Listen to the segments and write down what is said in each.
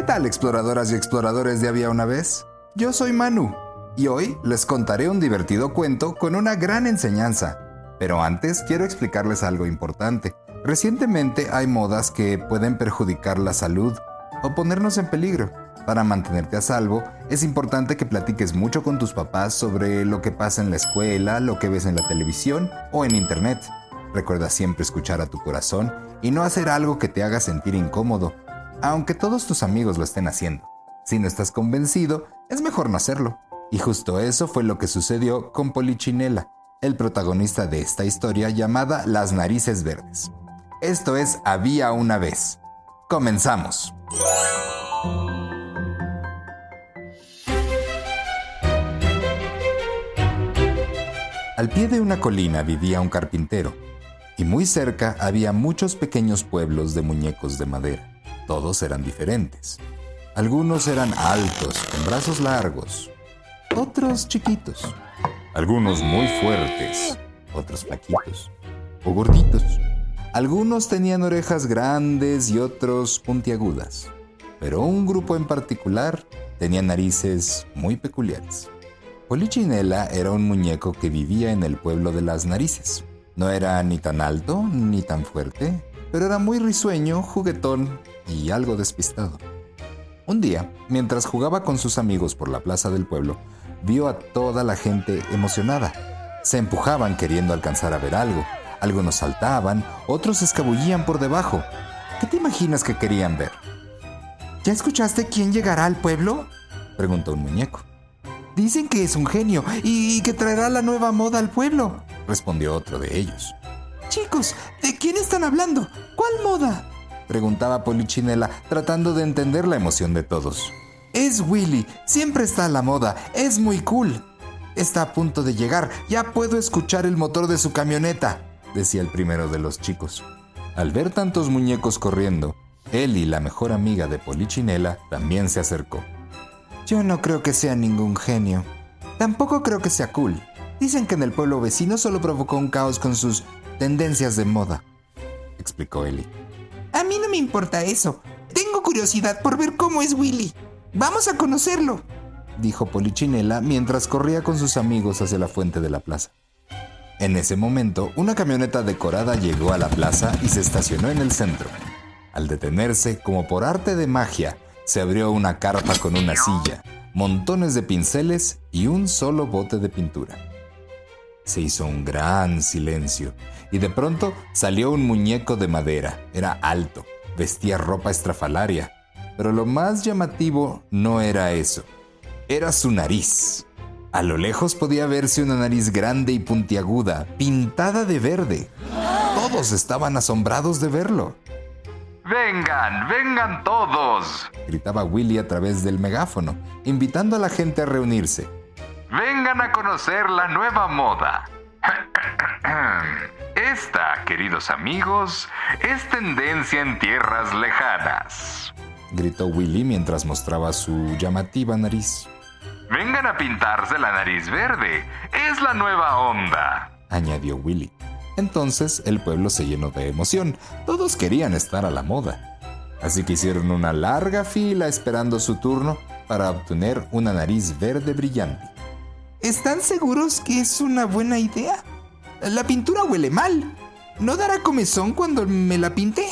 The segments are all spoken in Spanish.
¿Qué tal exploradoras y exploradores de Había una vez? Yo soy Manu y hoy les contaré un divertido cuento con una gran enseñanza. Pero antes quiero explicarles algo importante. Recientemente hay modas que pueden perjudicar la salud o ponernos en peligro. Para mantenerte a salvo, es importante que platiques mucho con tus papás sobre lo que pasa en la escuela, lo que ves en la televisión o en internet. Recuerda siempre escuchar a tu corazón y no hacer algo que te haga sentir incómodo, aunque todos tus amigos lo estén haciendo. Si no estás convencido, es mejor no hacerlo. Y justo eso fue lo que sucedió con Polichinela, el protagonista de esta historia llamada Las Narices Verdes. Esto es Había una vez. Comenzamos. Al pie de una colina vivía un carpintero, y muy cerca había muchos pequeños pueblos de muñecos de madera. Todos eran diferentes. Algunos eran altos, con brazos largos, otros chiquitos, algunos muy fuertes, otros flaquitos o gorditos. Algunos tenían orejas grandes y otros puntiagudas, pero un grupo en particular tenía narices muy peculiares. Polichinela era un muñeco que vivía en el pueblo de las narices. No era ni tan alto ni tan fuerte, pero era muy risueño, juguetón y algo despistado. Un día, mientras jugaba con sus amigos por la plaza del pueblo, vio a toda la gente emocionada. Se empujaban queriendo alcanzar a ver algo. Algunos saltaban, otros escabullían por debajo. ¿Qué te imaginas que querían ver? ¿Ya escuchaste quién llegará al pueblo? preguntó un muñeco. Dicen que es un genio y que traerá la nueva moda al pueblo, respondió otro de ellos. Chicos, ¿de quién están hablando? ¿Cuál moda? preguntaba Polichinela, tratando de entender la emoción de todos. Es Willy, siempre está a la moda, es muy cool. Está a punto de llegar, ya puedo escuchar el motor de su camioneta, decía el primero de los chicos. Al ver tantos muñecos corriendo, Ellie, la mejor amiga de Polichinela, también se acercó. Yo no creo que sea ningún genio. Tampoco creo que sea cool. Dicen que en el pueblo vecino solo provocó un caos con sus tendencias de moda, explicó Ellie. A mí no me importa eso. Tengo curiosidad por ver cómo es Willy. Vamos a conocerlo, dijo Polichinela mientras corría con sus amigos hacia la fuente de la plaza. En ese momento, una camioneta decorada llegó a la plaza y se estacionó en el centro. Al detenerse, como por arte de magia, se abrió una carpa con una silla, montones de pinceles y un solo bote de pintura. Se hizo un gran silencio y de pronto salió un muñeco de madera. Era alto, vestía ropa estrafalaria, pero lo más llamativo no era eso, era su nariz. A lo lejos podía verse una nariz grande y puntiaguda, pintada de verde. Todos estaban asombrados de verlo. Vengan, vengan todos. Gritaba Willy a través del megáfono, invitando a la gente a reunirse. Vengan a conocer la nueva moda. Esta, queridos amigos, es tendencia en tierras lejanas. Gritó Willy mientras mostraba su llamativa nariz. Vengan a pintarse la nariz verde. Es la nueva onda. Añadió Willy. Entonces el pueblo se llenó de emoción. Todos querían estar a la moda. Así que hicieron una larga fila esperando su turno para obtener una nariz verde brillante. ¿Están seguros que es una buena idea? La pintura huele mal. ¿No dará comezón cuando me la pinté?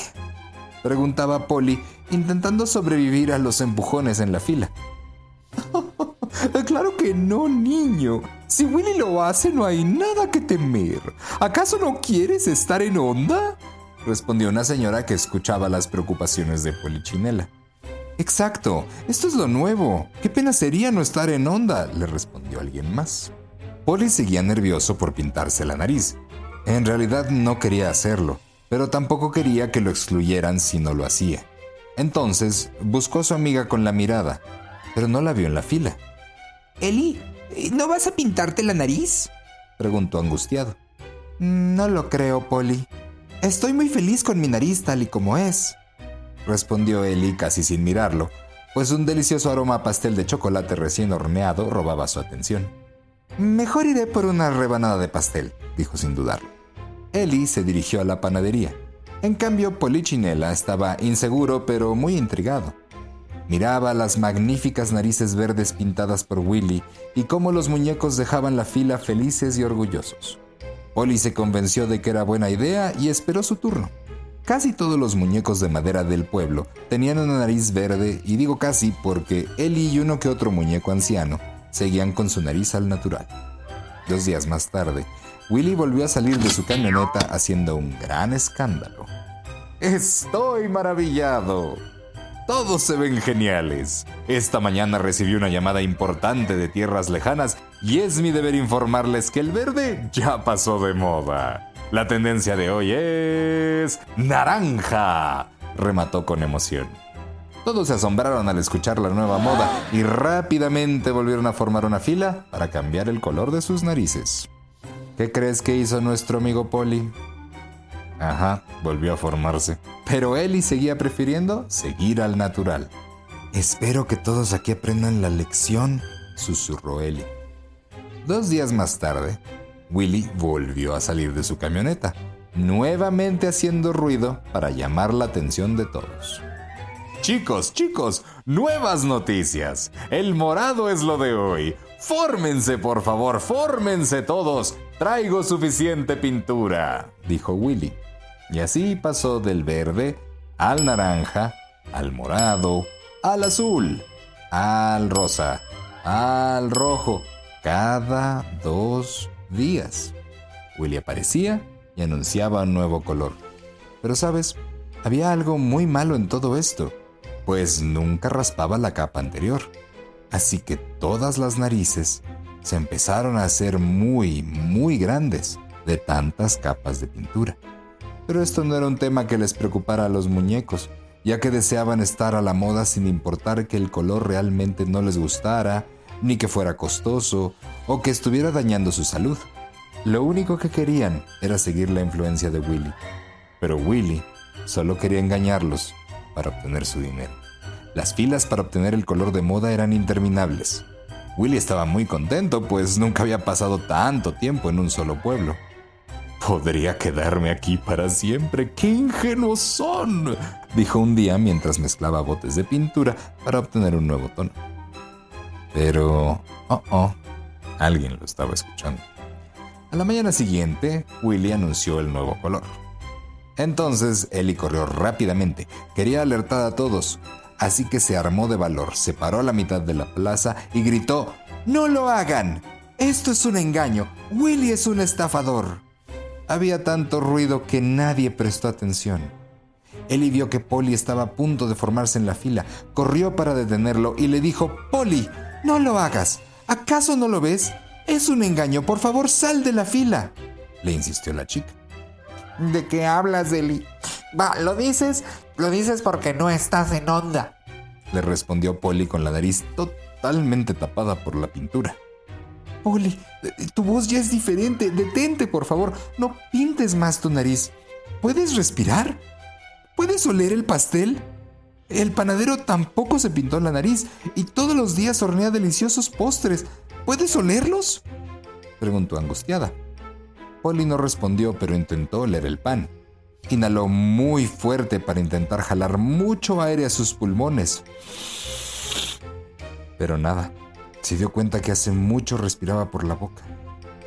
Preguntaba Polly, intentando sobrevivir a los empujones en la fila. claro que no, niño. Si Willy lo hace, no hay nada que temer. ¿Acaso no quieres estar en onda? respondió una señora que escuchaba las preocupaciones de Polichinela. Exacto, esto es lo nuevo. Qué pena sería no estar en onda, le alguien más. Polly seguía nervioso por pintarse la nariz. En realidad no quería hacerlo, pero tampoco quería que lo excluyeran si no lo hacía. Entonces buscó a su amiga con la mirada, pero no la vio en la fila. Eli, ¿no vas a pintarte la nariz? preguntó angustiado. No lo creo, Polly. Estoy muy feliz con mi nariz tal y como es respondió Eli casi sin mirarlo, pues un delicioso aroma a pastel de chocolate recién horneado robaba su atención. Mejor iré por una rebanada de pastel, dijo sin dudarlo. Eli se dirigió a la panadería. En cambio, Polichinela estaba inseguro pero muy intrigado. Miraba las magníficas narices verdes pintadas por Willy y cómo los muñecos dejaban la fila felices y orgullosos. Polly se convenció de que era buena idea y esperó su turno. Casi todos los muñecos de madera del pueblo tenían una nariz verde y digo casi porque él y uno que otro muñeco anciano seguían con su nariz al natural. Dos días más tarde, Willy volvió a salir de su camioneta haciendo un gran escándalo. Estoy maravillado. Todos se ven geniales. Esta mañana recibí una llamada importante de tierras lejanas y es mi deber informarles que el verde ya pasó de moda. La tendencia de hoy es naranja, remató con emoción. Todos se asombraron al escuchar la nueva moda y rápidamente volvieron a formar una fila para cambiar el color de sus narices. ¿Qué crees que hizo nuestro amigo Polly? Ajá, volvió a formarse. Pero Ellie seguía prefiriendo seguir al natural. Espero que todos aquí aprendan la lección, susurró Ellie. Dos días más tarde, Willy volvió a salir de su camioneta, nuevamente haciendo ruido para llamar la atención de todos. Chicos, chicos, nuevas noticias. El morado es lo de hoy. Fórmense, por favor, fórmense todos. Traigo suficiente pintura, dijo Willy. Y así pasó del verde al naranja, al morado, al azul, al rosa, al rojo, cada dos días. Willy aparecía y anunciaba un nuevo color. Pero sabes, había algo muy malo en todo esto, pues nunca raspaba la capa anterior. Así que todas las narices se empezaron a hacer muy, muy grandes de tantas capas de pintura. Pero esto no era un tema que les preocupara a los muñecos, ya que deseaban estar a la moda sin importar que el color realmente no les gustara ni que fuera costoso o que estuviera dañando su salud. Lo único que querían era seguir la influencia de Willy. Pero Willy solo quería engañarlos para obtener su dinero. Las filas para obtener el color de moda eran interminables. Willy estaba muy contento, pues nunca había pasado tanto tiempo en un solo pueblo. Podría quedarme aquí para siempre. ¡Qué ingenuos son! dijo un día mientras mezclaba botes de pintura para obtener un nuevo tono. Pero, oh, oh, alguien lo estaba escuchando. A la mañana siguiente, Willy anunció el nuevo color. Entonces, Ellie corrió rápidamente. Quería alertar a todos. Así que se armó de valor, se paró a la mitad de la plaza y gritó, ¡No lo hagan! Esto es un engaño. Willy es un estafador. Había tanto ruido que nadie prestó atención. Ellie vio que Polly estaba a punto de formarse en la fila. Corrió para detenerlo y le dijo, Polly, no lo hagas. ¿Acaso no lo ves? Es un engaño. Por favor, sal de la fila. Le insistió la chica. ¿De qué hablas, Eli? Va, lo dices, lo dices porque no estás en onda. Le respondió Polly con la nariz totalmente tapada por la pintura. Polly, tu voz ya es diferente. Detente, por favor. No pintes más tu nariz. ¿Puedes respirar? ¿Puedes oler el pastel? El panadero tampoco se pintó la nariz y todos los días hornea deliciosos postres. ¿Puedes olerlos? Preguntó angustiada. Polly no respondió, pero intentó oler el pan. Inhaló muy fuerte para intentar jalar mucho aire a sus pulmones. Pero nada. Se dio cuenta que hace mucho respiraba por la boca.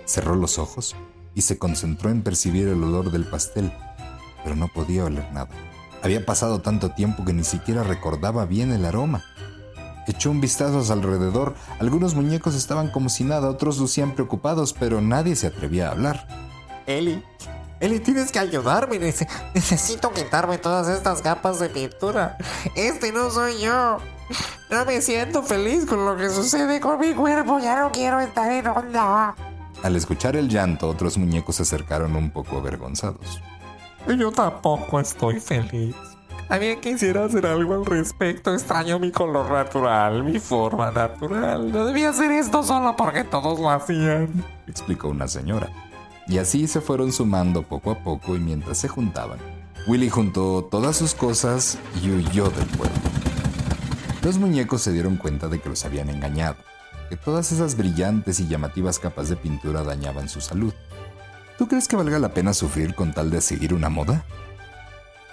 Cerró los ojos y se concentró en percibir el olor del pastel, pero no podía oler nada. Había pasado tanto tiempo que ni siquiera recordaba bien el aroma. Echó un vistazo a su alrededor. Algunos muñecos estaban como si nada, otros lucían preocupados, pero nadie se atrevía a hablar. Eli, Eli, tienes que ayudarme. necesito quitarme todas estas capas de pintura. Este no soy yo. No me siento feliz con lo que sucede con mi cuerpo. Ya no quiero estar en onda. Al escuchar el llanto, otros muñecos se acercaron un poco avergonzados. Yo tampoco estoy feliz. También quisiera hacer algo al respecto. Extraño mi color natural, mi forma natural. No debía hacer esto solo porque todos lo hacían, explicó una señora. Y así se fueron sumando poco a poco y mientras se juntaban, Willy juntó todas sus cosas y huyó del pueblo. Los muñecos se dieron cuenta de que los habían engañado, que todas esas brillantes y llamativas capas de pintura dañaban su salud. ¿Tú crees que valga la pena sufrir con tal de seguir una moda?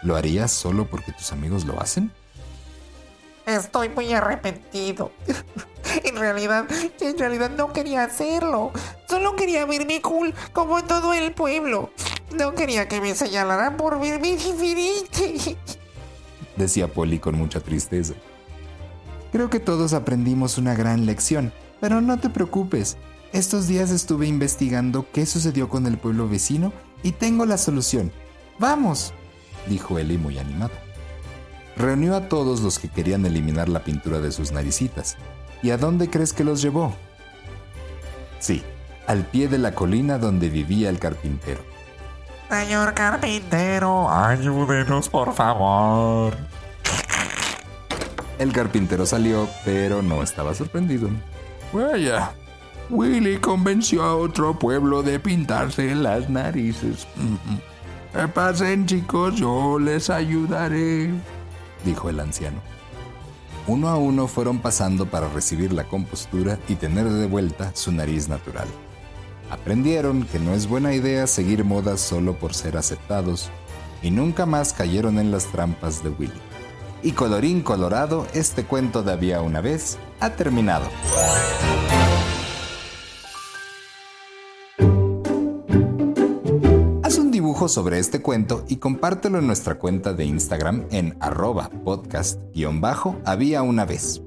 ¿Lo harías solo porque tus amigos lo hacen? Estoy muy arrepentido. en realidad, en realidad no quería hacerlo. Solo quería verme cool como todo el pueblo. No quería que me señalaran por verme diferente. Decía Polly con mucha tristeza. Creo que todos aprendimos una gran lección, pero no te preocupes. Estos días estuve investigando qué sucedió con el pueblo vecino y tengo la solución. ¡Vamos! dijo Ellie muy animada reunió a todos los que querían eliminar la pintura de sus naricitas. ¿Y a dónde crees que los llevó? Sí, al pie de la colina donde vivía el carpintero. Señor carpintero, ayúdenos por favor. El carpintero salió, pero no estaba sorprendido. Vaya, Willy convenció a otro pueblo de pintarse las narices. Pasen chicos, yo les ayudaré dijo el anciano. Uno a uno fueron pasando para recibir la compostura y tener de vuelta su nariz natural. Aprendieron que no es buena idea seguir modas solo por ser aceptados y nunca más cayeron en las trampas de Willy. Y colorín colorado, este cuento de había una vez ha terminado. Sobre este cuento y compártelo en nuestra cuenta de Instagram en arroba podcast-había una vez.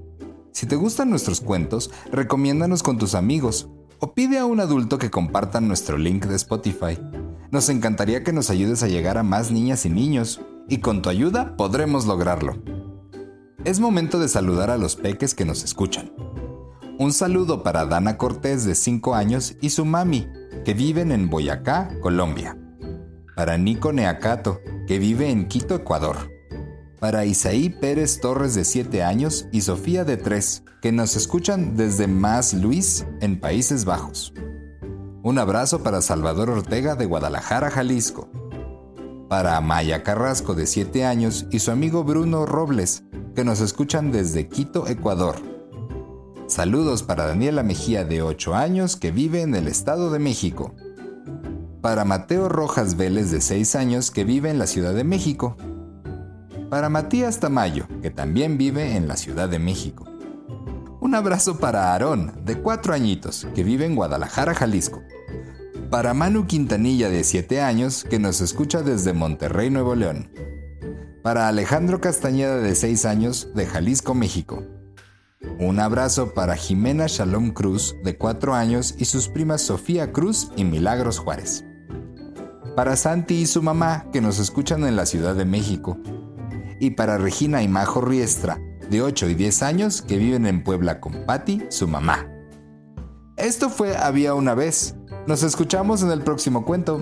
Si te gustan nuestros cuentos, recomiéndanos con tus amigos o pide a un adulto que compartan nuestro link de Spotify. Nos encantaría que nos ayudes a llegar a más niñas y niños, y con tu ayuda podremos lograrlo. Es momento de saludar a los peques que nos escuchan. Un saludo para Dana Cortés de 5 años y su mami, que viven en Boyacá, Colombia para Nico Neacato, que vive en Quito, Ecuador. Para Isaí Pérez Torres de 7 años y Sofía de 3, que nos escuchan desde Más Luis, en Países Bajos. Un abrazo para Salvador Ortega de Guadalajara, Jalisco. Para Maya Carrasco de 7 años y su amigo Bruno Robles, que nos escuchan desde Quito, Ecuador. Saludos para Daniela Mejía de 8 años que vive en el Estado de México para Mateo Rojas Vélez de 6 años que vive en la Ciudad de México. Para Matías Tamayo, que también vive en la Ciudad de México. Un abrazo para Aarón, de 4 añitos, que vive en Guadalajara, Jalisco. Para Manu Quintanilla, de 7 años, que nos escucha desde Monterrey, Nuevo León. Para Alejandro Castañeda, de 6 años, de Jalisco, México. Un abrazo para Jimena Shalom Cruz, de 4 años, y sus primas Sofía Cruz y Milagros Juárez para Santi y su mamá que nos escuchan en la Ciudad de México, y para Regina y Majo Riestra, de 8 y 10 años, que viven en Puebla con Patti, su mamá. Esto fue Había una vez. Nos escuchamos en el próximo cuento.